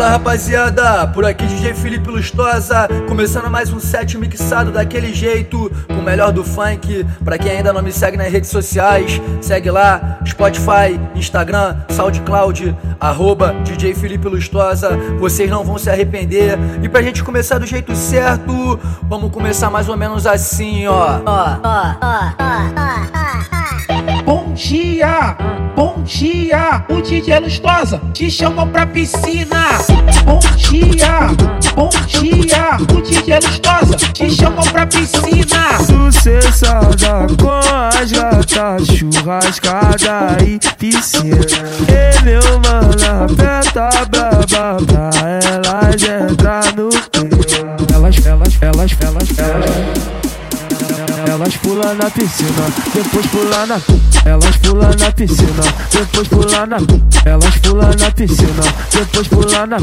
Fala rapaziada, por aqui DJ Felipe Lustosa, começando mais um set mixado daquele jeito, com o melhor do funk. Pra quem ainda não me segue nas redes sociais, segue lá, Spotify, Instagram, SoundCloud, arroba DJ Felipe Lustosa, vocês não vão se arrepender. E pra gente começar do jeito certo, vamos começar mais ou menos assim, ó. ó, ó, ó, ó Bom dia, bom dia, o DJ Lustosa te chamou pra piscina. Bom dia, bom dia, o DJ Lustosa te chamou pra piscina. Sucessada com as gatas, churrascada e piscina. E meu mano, aperta braba pra elas entrar no clima. Elas, elas, elas, elas, elas. Elas pulam na piscina, depois pulam na Elas pulam na piscina, depois pulam na Elas pulam na piscina, depois pulam na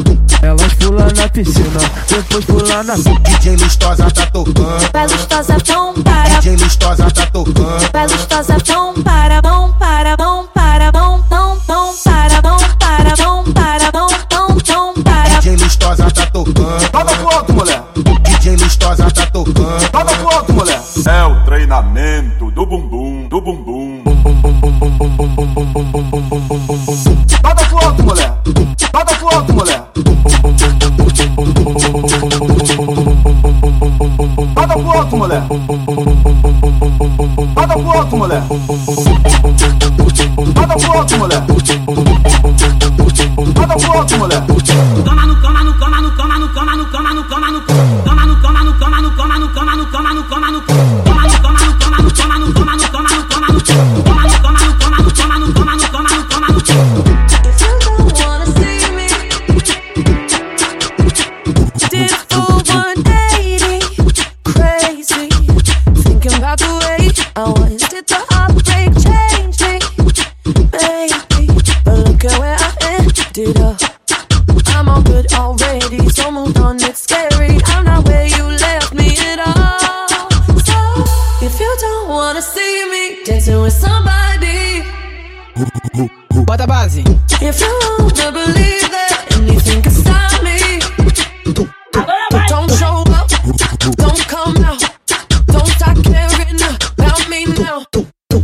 Elas pulam na piscina, depois pulam na DJ Lustosa tá tocando. Vai lustosa, bom para. DJ Lustosa tá tocando. Vai lustosa, bom para, bom para, bom para, bom, bom, bom para, bom para, bom para, bom, bom, bom para. DJ Lustosa tá tocando. Roda pro alto, mulher. DJ Lustosa tá tocando. É o treinamento do bumbum, do bumbum. Roda pro alto, mulher. Roda pro alto, mulher. Roda pro alto, mulher. Bota a base. If you wanna believe that anything can stop me, don't show up, don't come out, don't start caring about me now.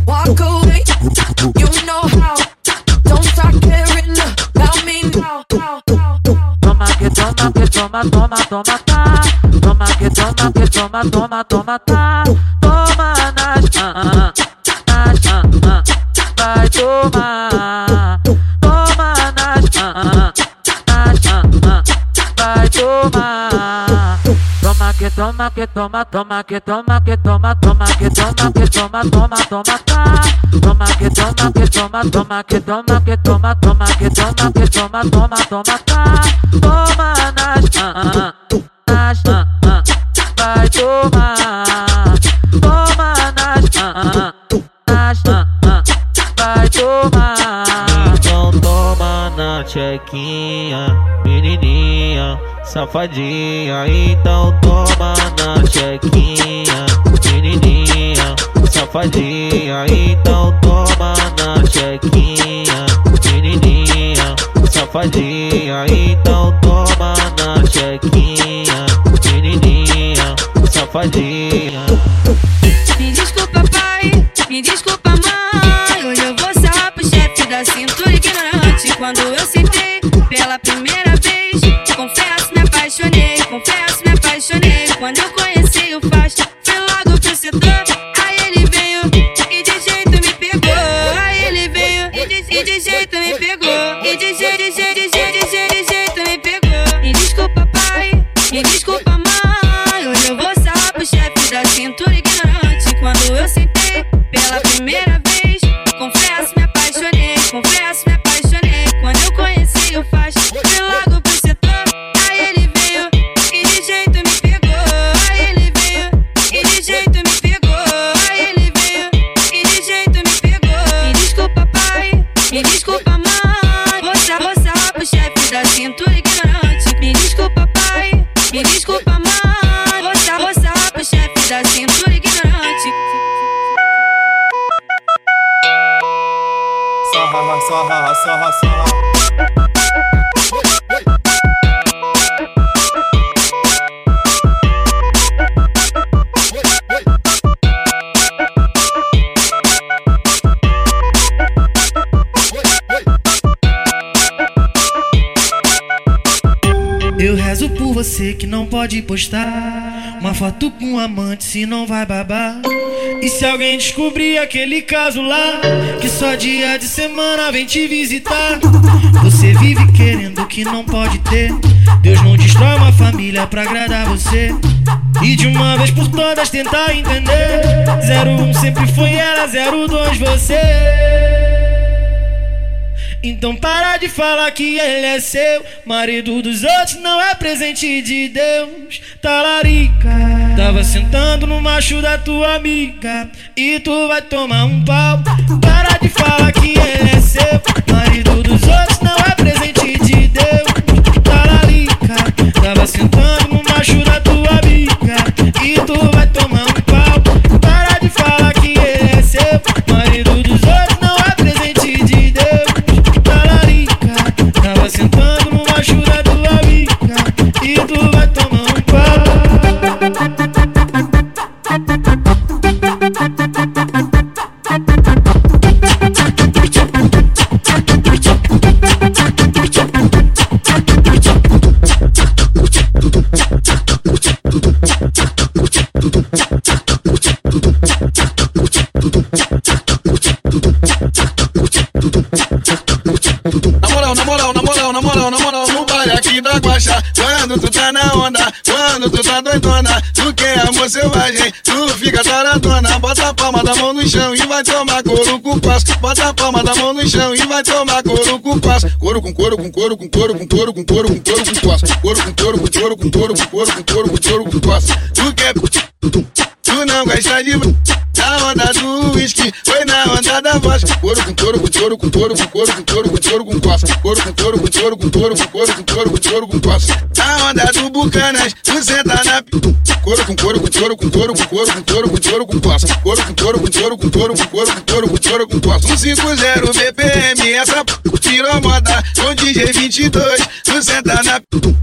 Walk away, you know how. Don't start caring about me now. Toma que toma que toma, toma, toma, tá. Toma que toma que toma, toma, toma, tá. Toma nas ah, ah, nas ah, ah. Vai tomar. Que toma que toma, toma que toma que toma, toma que toma que toma, toma, toma, tá. Toma que toma que toma, toma que toma que toma, toma que toma que toma, toma, toma, tá. Toma nas ah, ah, nas safadinha. Então toma na chequinha, menininha, safadinha. Então toma na chequinha, menininha, safadinha. Então toma na chequinha, menininha, safadinha. De, jeito me pegou. E de jeito, de jeito, de jeito, de jeito me pegou. Me desculpa, pai, me desculpa, você que não pode postar uma foto com um amante se não vai babar. E se alguém descobrir aquele caso lá, que só dia de semana vem te visitar, você vive querendo o que não pode ter. Deus não destrói uma família pra agradar você. E de uma vez por todas tentar entender. 01 sempre foi ela, 02 você. Então para de falar que ele é seu. Marido dos outros não é presente de Deus. Talarica. Tava sentando no macho da tua amiga. E tu vai tomar um pau. Para de falar que ele é seu. Tá doidona, tu quer amor selvagem, tu fica taradona. Bota a palma da mão no chão e vai tomar couro com passo. Bota a palma da mão no chão e vai tomar couro com passo. Couro com couro com couro com couro com couro com couro com couro com passo. Couro com couro com couro com couro com couro com couro com couro com passo. Tu quer Tu não gosta de na onda whisky, foi na onda da voz. Couro com couro com couro com couro com couro com couro com couro com coça. Couro com couro com couro com couro com couro com couro com couro com coça. Na onda do bucanas, tu senta na p... Couro com couro com couro com couro com couro com couro com couro com coça. Couro com couro com couro com couro com couro com couro com couro com coça. 150 BPM, essa p... virou moda com DJ 22. Tu senta na p...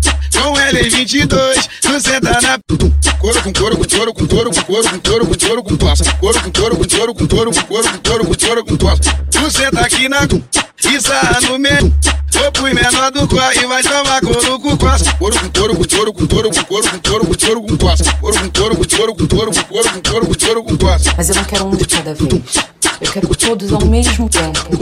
com L22. Tu senta na. Couro com couro com couro com couro com couro com couro com couro com coça. Couro com couro com couro com couro com couro com couro com couro com coça. Tu senta aqui na e sarra no meio. Vou pro menor do corre e vai tomar couro com coça. Couro com couro com couro com couro com couro com couro com couro com coça. Couro com couro com couro com couro com couro com couro com couro com coça. Mas eu não quero um de cada vez. Eu quero todos ao mesmo tempo.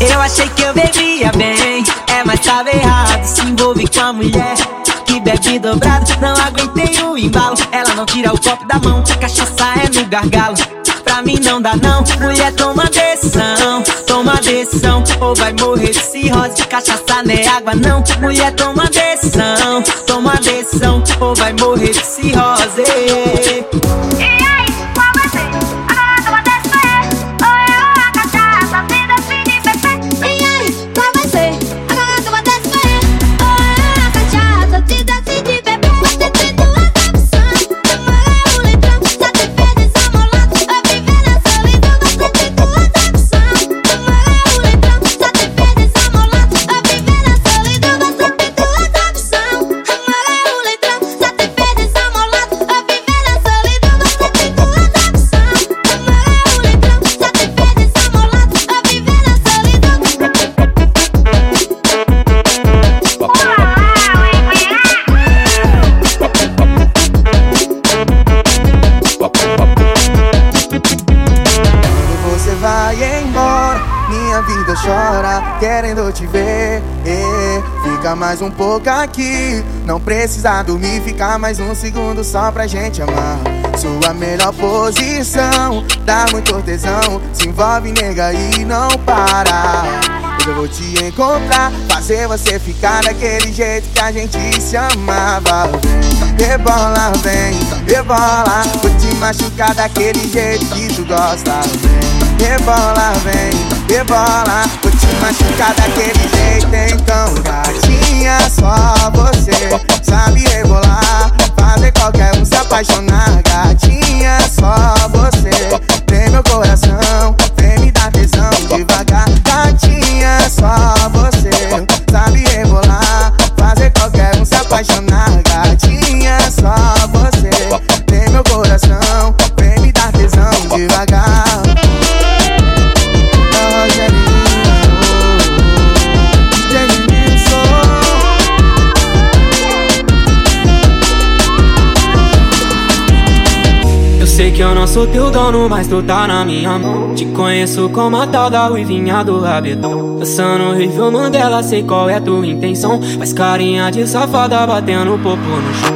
Eu achei que eu bebia bem, é, mas tava errado. Se envolve com a mulher que bebe dobrado. Não aguentei o embalo, ela não tira o copo da mão. A cachaça é no gargalo. Pra mim não dá não, mulher toma decisão, toma decisão, ou vai morrer de cirrose. Cachaça não é água não, mulher toma decisão, toma decisão, ou vai morrer de cirrose. Aqui, não precisa dormir, fica mais um segundo só pra gente amar. Sua melhor posição, dá muito tesão, se envolve, nega, e não para. Hoje eu vou te encontrar, fazer você ficar daquele jeito que a gente se amava. Rebola, vem, rebola, vou te machucar daquele jeito que tu gosta. Rebola, vem, rebola, vou te machucar daquele jeito. Então, gatinha, só você sabe rebolar, fazer qualquer um se apaixonar. Gatinha, só você tem meu coração, vem me dar tesão devagar. Gatinha, só você sabe rebolar, fazer qualquer um se apaixonar. Sou teu dono, mas tu tá na minha mão. Te conheço como a tal da ruivinha do rabetão. Dançando horrível Mandela, sei qual é tua intenção. Faz carinha de safada batendo popo no chão.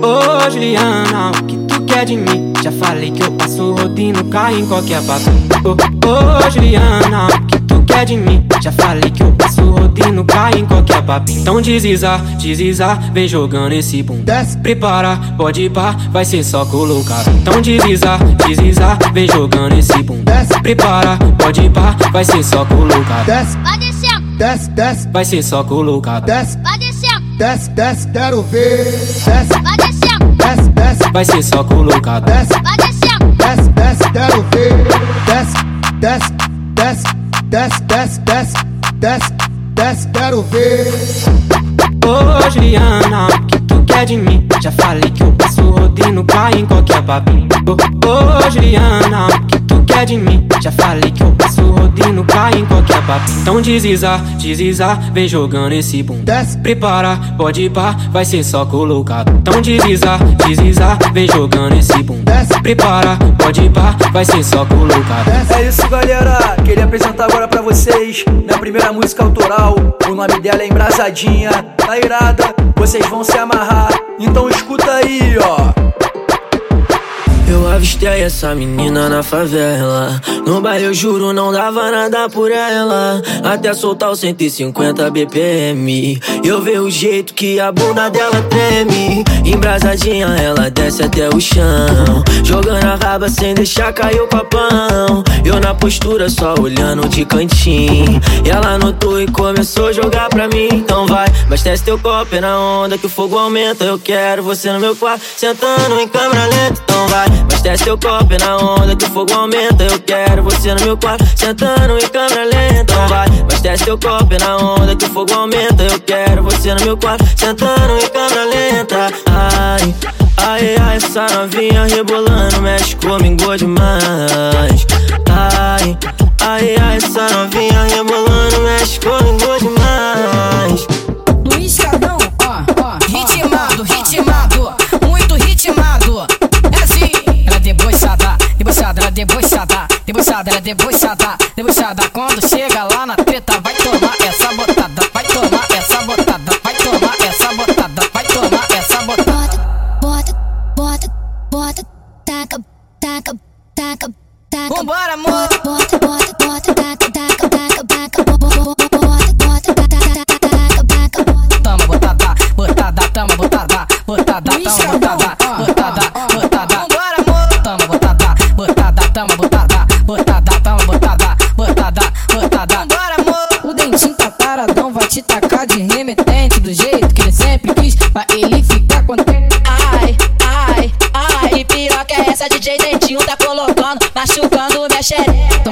Ô Juliana, o que tu quer de mim? Já falei que eu passo rodinho, cai em qualquer papo. Ô, ô Juliana, o de mim? Já falei que eu passo rodinho, cai em qualquer papo. Então desliza, desliza, vem jogando esse bum. Prepara, pode ir pá, vai ser só colocar. Então desliza, desliza, vem jogando esse bum. Prepara, pode ir pá, vai ser só colocar. Vai descendo, Desce, desce, Vai ser só colocar. desce, vai descendo, desce, desce, quero ver. Desce, vai descendo, desce, desce, Vai ser só colocar. desce, vai descendo, desce, desce, quero ver. Desce, desce, desce, desce, desce, desce, desce, desce, quero ver. Ô Juliana, o que tu quer de mim? Já falei que eu passo rodinho, cai em qualquer papinho. Ô, ô Juliana, o que de mim? Já falei que eu passo rodinho, cai em qualquer papinho. Então desliza, desliza, vem jogando esse bum. Prepara, pode ir pá, vai ser só colocado. Então desliza, desliza, vem jogando esse bum. Prepara, pode ir pá, vai ser só colocado. É isso, galera. Queria apresentar agora pra vocês minha primeira música autoral. O nome dela é Embrasadinha. Tá irada, vocês vão se amarrar. Então escuta aí, ó. Eu avistei essa menina na favela. No baile eu juro não dava nada por ela. Até soltar os 150 BPM. Eu vejo o jeito que a bunda dela treme. Embrasadinha ela desce até o chão. Jogando a raba sem deixar cair o papão. Eu na postura só olhando de cantinho. Ela notou e começou a jogar pra mim. Então vai, abastece teu copo é na onda que o fogo aumenta. Eu quero você no meu quarto, sentando em câmera lenta. Então vai, abastece teu copo na onda que o fogo aumenta. Eu quero você no meu quarto, sentando em câmera lenta. Vai, abastece teu copo na onda que o fogo aumenta. Eu quero você no meu quarto, sentando em câmera lenta. Ai, ai, ai, essa novinha rebolando mexe comigo demais. Ai, ai, ai, essa novinha rebolando mexe comigo demais. É debochada, debochada. Quando chega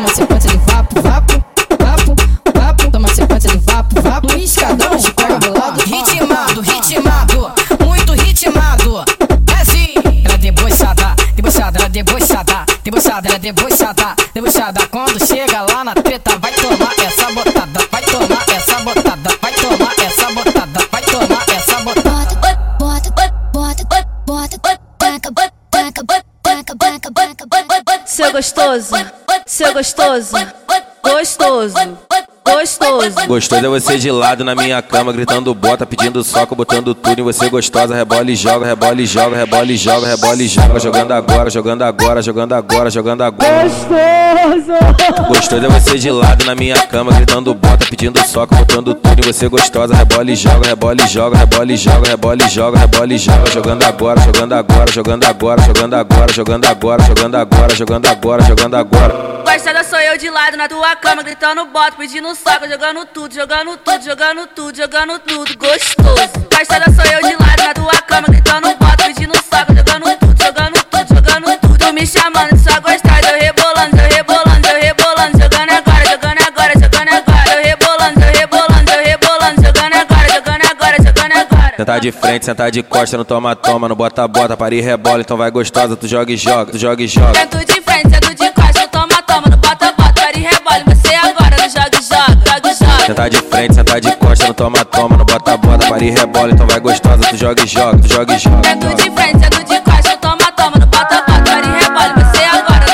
Toma sequência de vapo, vapo, vapo, vapo. Toma sequência de vapo, vapo. Luiz Cadão, pega do lado. Ritmado, ritmado, muito ritmado. É assim, ela é debochada, debochada, ela debochada, debochada, ela debochada, debochada. Quando seu gostoso, gostoso, gostoso. Gostoso é você de lado na minha cama, gritando bota, pedindo soco, botando tudo em você gostosa. Rebola e joga, rebola e joga, rebola e joga, rebola e joga. Jogando agora, jogando agora, jogando agora, jogando agora. Gostoso. Gostoso é você de lado na minha cama, gritando bota, pedindo soco, botando tudo em você gostosa. Rebola e joga, rebola e joga, rebola e joga, rebola e joga, rebola e joga. Jogando agora, jogando agora, jogando agora, jogando agora, jogando agora, jogando agora, jogando agora, jogando agora. Gostada sou eu de lado na tua cama, gritando bota, pedindo soco, jogando tudo, jogando tudo, jogando tudo, jogando tudo, gostoso. Gostada sou eu de lado na tua cama, gritando bota, pedindo soco, jogando tudo, jogando tudo, jogando tudo. Tu me chamando de sua gostada, eu rebolando, eu rebolando, eu rebolando, jogando agora, jogando agora, jogando agora, eu rebolando, eu rebolando, eu rebolando, jogando agora, jogando agora, jogando agora. Sentar de frente, sentar de costa, no toma, toma, no bota, bota, para e rebola, então vai gostosa, tu joga e joga, tu joga e joga. Sento de frente, sento de costa, toma, toma, joga e joga. Sentar de frente, sentar de costa, no toma, toma, no bota, bota, para e rebola, então vai gostosa, tu joga e joga, tu joga e joga. Sento de frente, sento de costa, toma, toma, no bota, bota, para e rebole, você agora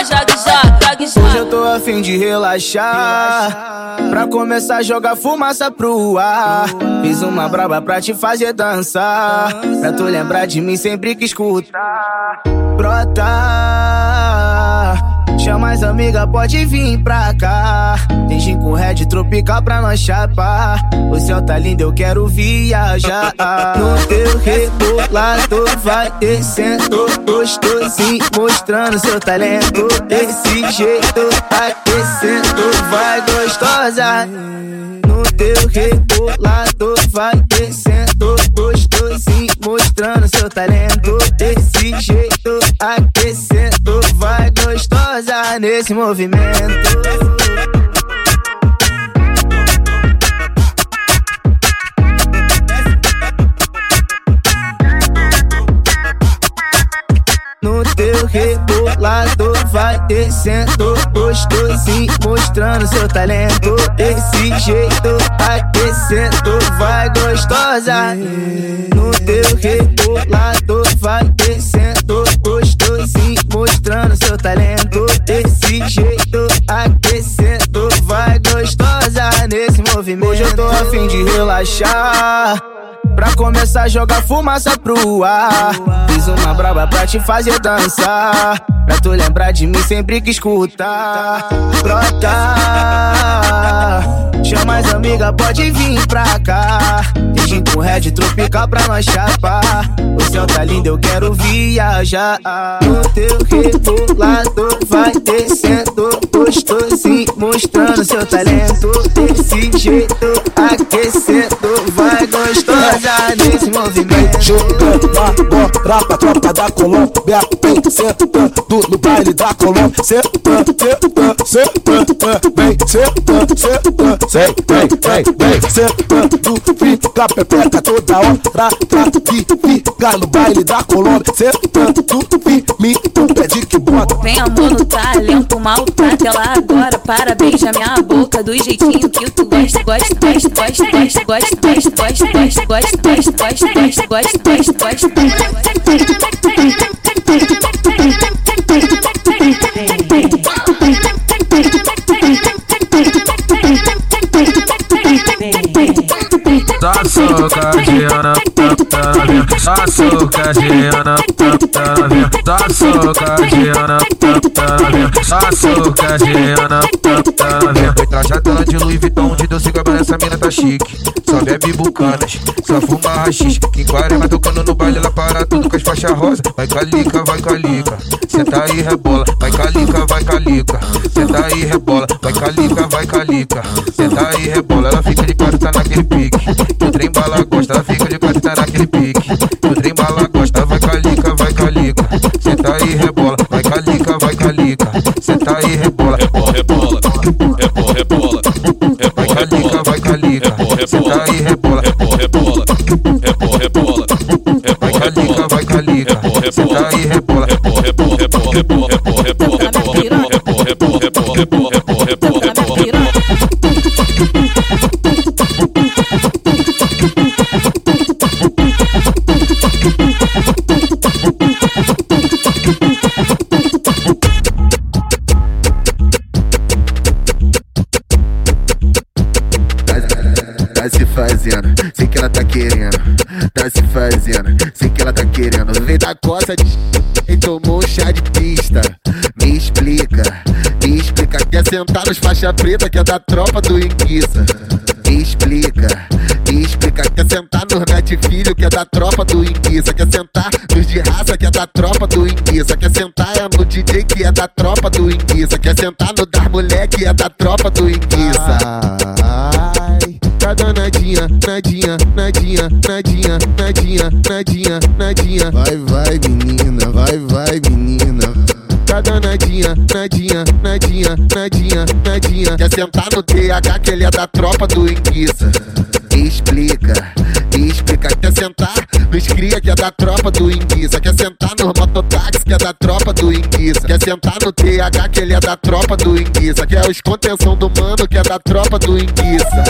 eu tô a fim de relaxar. Pra começar a jogar fumaça pro ar. Fiz uma braba pra te fazer dançar. Pra tu lembrar de mim sempre que escutar. Brota. Chama as amigas, pode vir pra cá. Tem gin com red tropical pra nós chapar. O céu tá lindo, eu quero viajar. No teu rebolador vai descendo gostosinho, mostrando seu talento. Desse jeito, aquecendo, vai gostosa. No teu rebolador vai descendo gostosinho, mostrando seu talento. Desse jeito, aquecendo, vai gostosa nesse movimento. No teu rebolador vai descendo gostosinho, mostrando seu talento. Desse jeito, aquecendo, vai gostosa. No teu rebolador vai descendo gostosinho, mostrando seu talento. Desse jeito, aquecendo, vai gostosa nesse movimento. Hoje eu tô a fim de relaxar. Pra começar a jogar fumaça pro ar. Fiz uma braba pra te fazer dançar. Pra tu lembrar de mim sempre que escutar. Brota. Chama as amigas, pode vir pra cá. Tem com red tropical pra nós chapar. O céu tá lindo, eu quero viajar. No teu rebolador vai descendo gostosinho, mostrando seu talento. Desse jeito, aquecendo, gostosa nesse movimento. Jogando agora pra tropa da Colômbia. Vem sentando no baile da Colômbia. Sentando, sentando, sentando Vem sentando, sentando Vem, vem, vem, Sentando, fica pepeca toda hora. Pra fica no baile da Colômbia. Sentando, me pede que bota. Vem amor no talento, maltrata ela agora Para beijar minha boca do jeitinho que tu gosta Gosta, gosta, gosta, gosta, gosta, gosta, gosta, gosta, gosta, gosta, gosta, gosta, gosta, gosta, Açúcar de Ana, açúcar de Ana, açúcar de Ana, açúcar de Ana, Foi trajada de Louis Vuitton, de Dolce Gabbana, essa mina tá chique. Só bebe bucanas, só fuma rachis. Quem vai tocando no baile, ela para tudo com as faixas rosa. Vai calica, vai calica, senta aí rebola. Vai calica, vai calica, senta aí rebola. Vai calica, vai calica, senta aí rebola. Ela fica de quatro, tá naquele pique. O trem bala gosta, ela fica de quatro, tá naquele pique. O trem bala gosta, vai calica, calica, senta aí rebola. Vai calica, vai calica, senta aí rebola. Rebola, rebola, rebola, rebola. Vai calica, vai calica, senta aí rebola. Rebola, rebola, rebola, rebola. Vai calica, vai calica, senta aí rebola. Rebola, rebola, rebola, rebola, rebola, rebola, rebola, rebola, rebola, rebola, rebola, rebola, faixa preta que é da tropa do Inguiça. Explica, explica. Quer sentar nos net filho que é da tropa do Inguiça. Quer sentar nos de raça que é da tropa do Inguiça. Quer sentar é no DJ que é da tropa do Inguiça. Quer sentar no das moleque que é da tropa do Inguiça. Ai, tá danadinha, nadinha, nadinha, nadinha, nadinha, nadinha, nadinha. Vai, vai, menina, vai, vai, menina. Tá danadinha, nadinha, nadinha, nadinha, nadinha. Quer sentar no TH que ele é da tropa do Inguiça. Explica, explica. Quer sentar nos cria que é da tropa do Inguiça. Quer sentar no mototáxi que é da tropa do Inguiça. Quer sentar no TH que ele é da tropa do Inguiça. Quer os contenção do mano que é da tropa do Inguiça.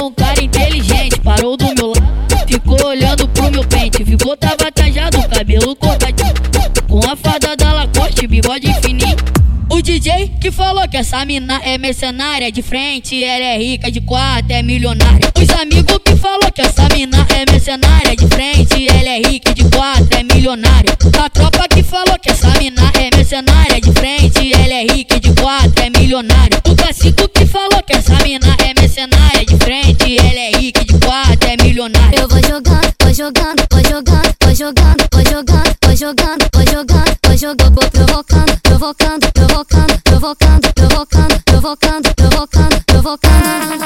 Um cara inteligente, parou do meu lado, ficou olhando pro meu pente, ficou tabatajado, cabelo cortadinho, com a fada da Lacoste, bigode infinito. DJ que falou que essa mina é mercenária de frente, ela é rica de quatro, é milionária. Os amigos que falou que essa mina é mercenária de frente, ela é rica de quatro, é milionária. A tropa que falou que essa mina é mercenária de frente, ela é rica de quatro, é milionária. O cacico que falou que essa mina é mercenária de frente, ela é rica de quatro, é milionária. Eu vou jogando, vou jogando, vou jogando, vou jogando, vou jogando, vou jogando, vou jogando, vou jogando, vou provocando, provocando, provocando, provocando, provocando, provocando, provocando, provocando.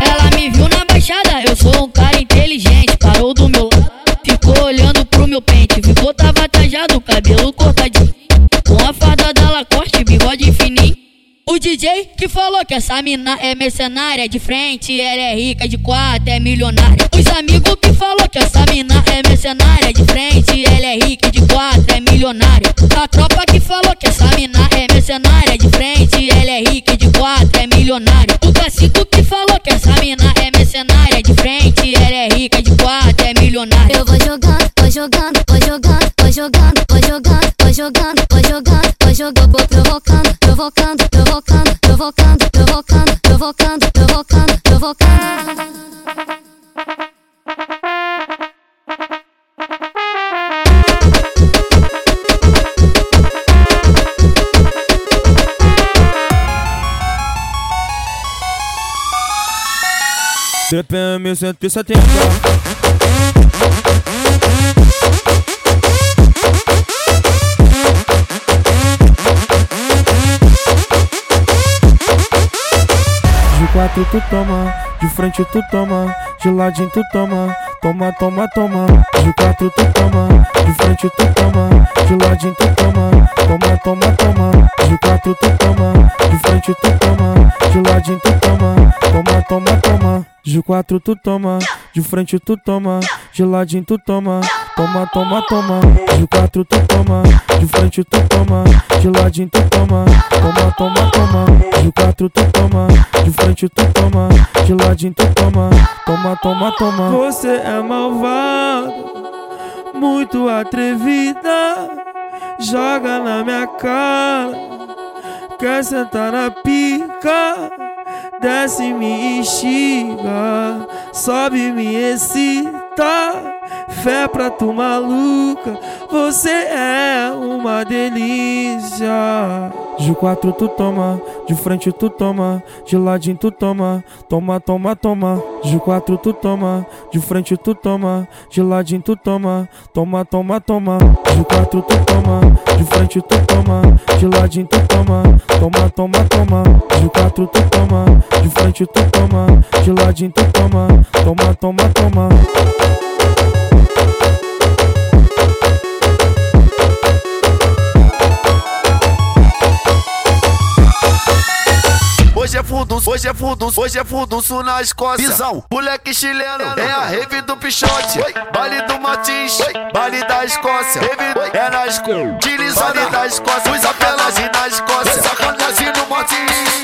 Ela me viu na baixada, eu sou um cara inteligente. Parou do meu lado, ficou olhando pro meu pente. Ficou tava tajado, cabelo cortadinho. Com a farda da Lacoste, bigode fininho. O DJ que falou que essa mina é mercenária de frente, ela é rica de quatro, é milionária. Os amigos que falou que essa mina é mercenária de frente, ela é rica de quatro, é milionária. A tropa que falou que essa mina é mercenária de frente, ela é rica de quatro, é milionária. O cacico que falou que essa mina é mercenária de frente, ela é rica de quatro, é milionária. Eu vou jogando, vou jogando, vou jogando, vou jogando, vou jogando, vou jogando, vou jogando, vou jogando, vou provocando, provocando, provocando, provocando, provocando, provocando, provocando, provocando. TPM 170 Quatro tu toma, de frente tu toma, de ladinho tu toma, toma, toma, toma. De quatro tu toma, de frente tu toma, de ladinho tu toma, toma, toma, toma. De quatro tu toma, de frente tu toma, de ladinho tu toma, toma, toma, toma. De quatro tu toma, de frente tu toma, de ladinho tu toma, toma, toma, toma. De quatro tu toma, de frente tu toma, de ladinho tu toma, toma, toma, toma. De quatro tu toma, de frente tu toma, de ladinho tu toma, toma, toma, toma. Você é malvado, muito atrevida, joga na minha cara, quer sentar na pica. Desce, me instiga, sobe, me excita. Fé pra tu maluca, você é uma delícia. De quatro tu toma, de frente tu toma, de ladinho tu toma, toma, toma, toma. De quatro tu toma, de frente tu toma, de ladinho tu toma, toma, toma, toma. De quatro tu toma, de frente tu toma, de ladinho tu toma, toma, toma, toma. De quatro tu toma, de frente tu toma, de ladinho tu toma, toma, toma, toma. Hoje é fundo, hoje é fundo, hoje é fundo, na Escócia. Visão, moleque chileno, é a rave do Pichote. Baile do Martins, baile da Escócia. Rave é na Escócia, utilizado da Escócia. Os e na Escócia, sacanagem no Martins.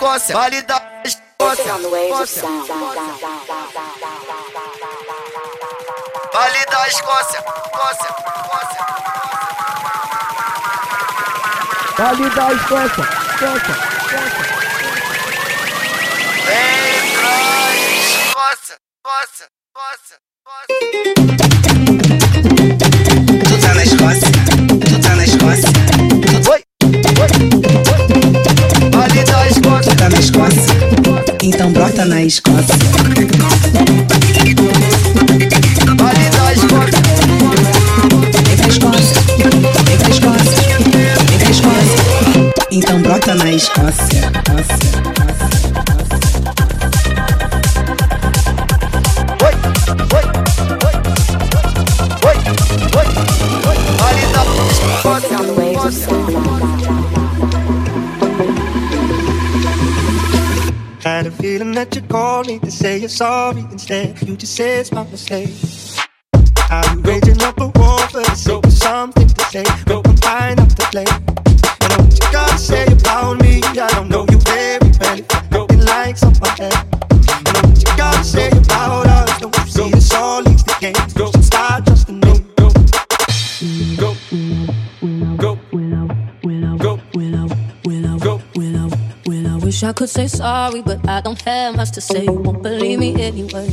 Escócia, vale da Escócia. Escócia. Vale da Escócia, Escócia, Escócia. Vale da Escócia, Escócia, Escócia. Vem pra Escócia, Escócia, Escócia, Escócia. Então brota na Escócia. Escócia. Escócia, Escócia, Escócia. Então brota na Escócia. Ali feeling that you called me to say you're sorry instead. You just say it's my mistake. You raising up a war for the sake of something to say? No, I'm fine up to play. Could say sorry, but I don't have much to say. You won't believe me anyway.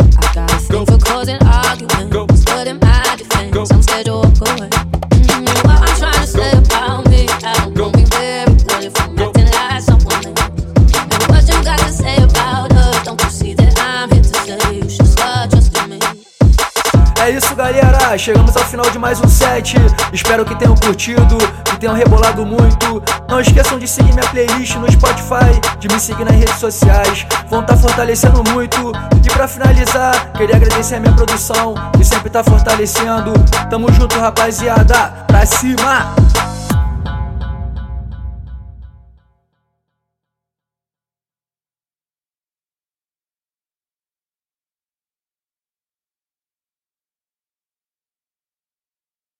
I got a thing for causing arguments, but in my defense, I'm scared to walk away. Mm, what I'm trying to say about me, I don't know me very well if I'm acting like someone else. And what you got to say about us? Don't you see that I'm here to say you should start trusting me? É isso, galera. Chegamos ao final de mais um set. Espero que tenham curtido, que tenham rebolado muito. Não esqueçam de seguir minha playlist no Spotify, de me seguir nas redes sociais. Vão estar fortalecendo muito. E pra finalizar, queria agradecer a minha produção, que sempre tá fortalecendo. Tamo junto, rapaziada. Pra cima!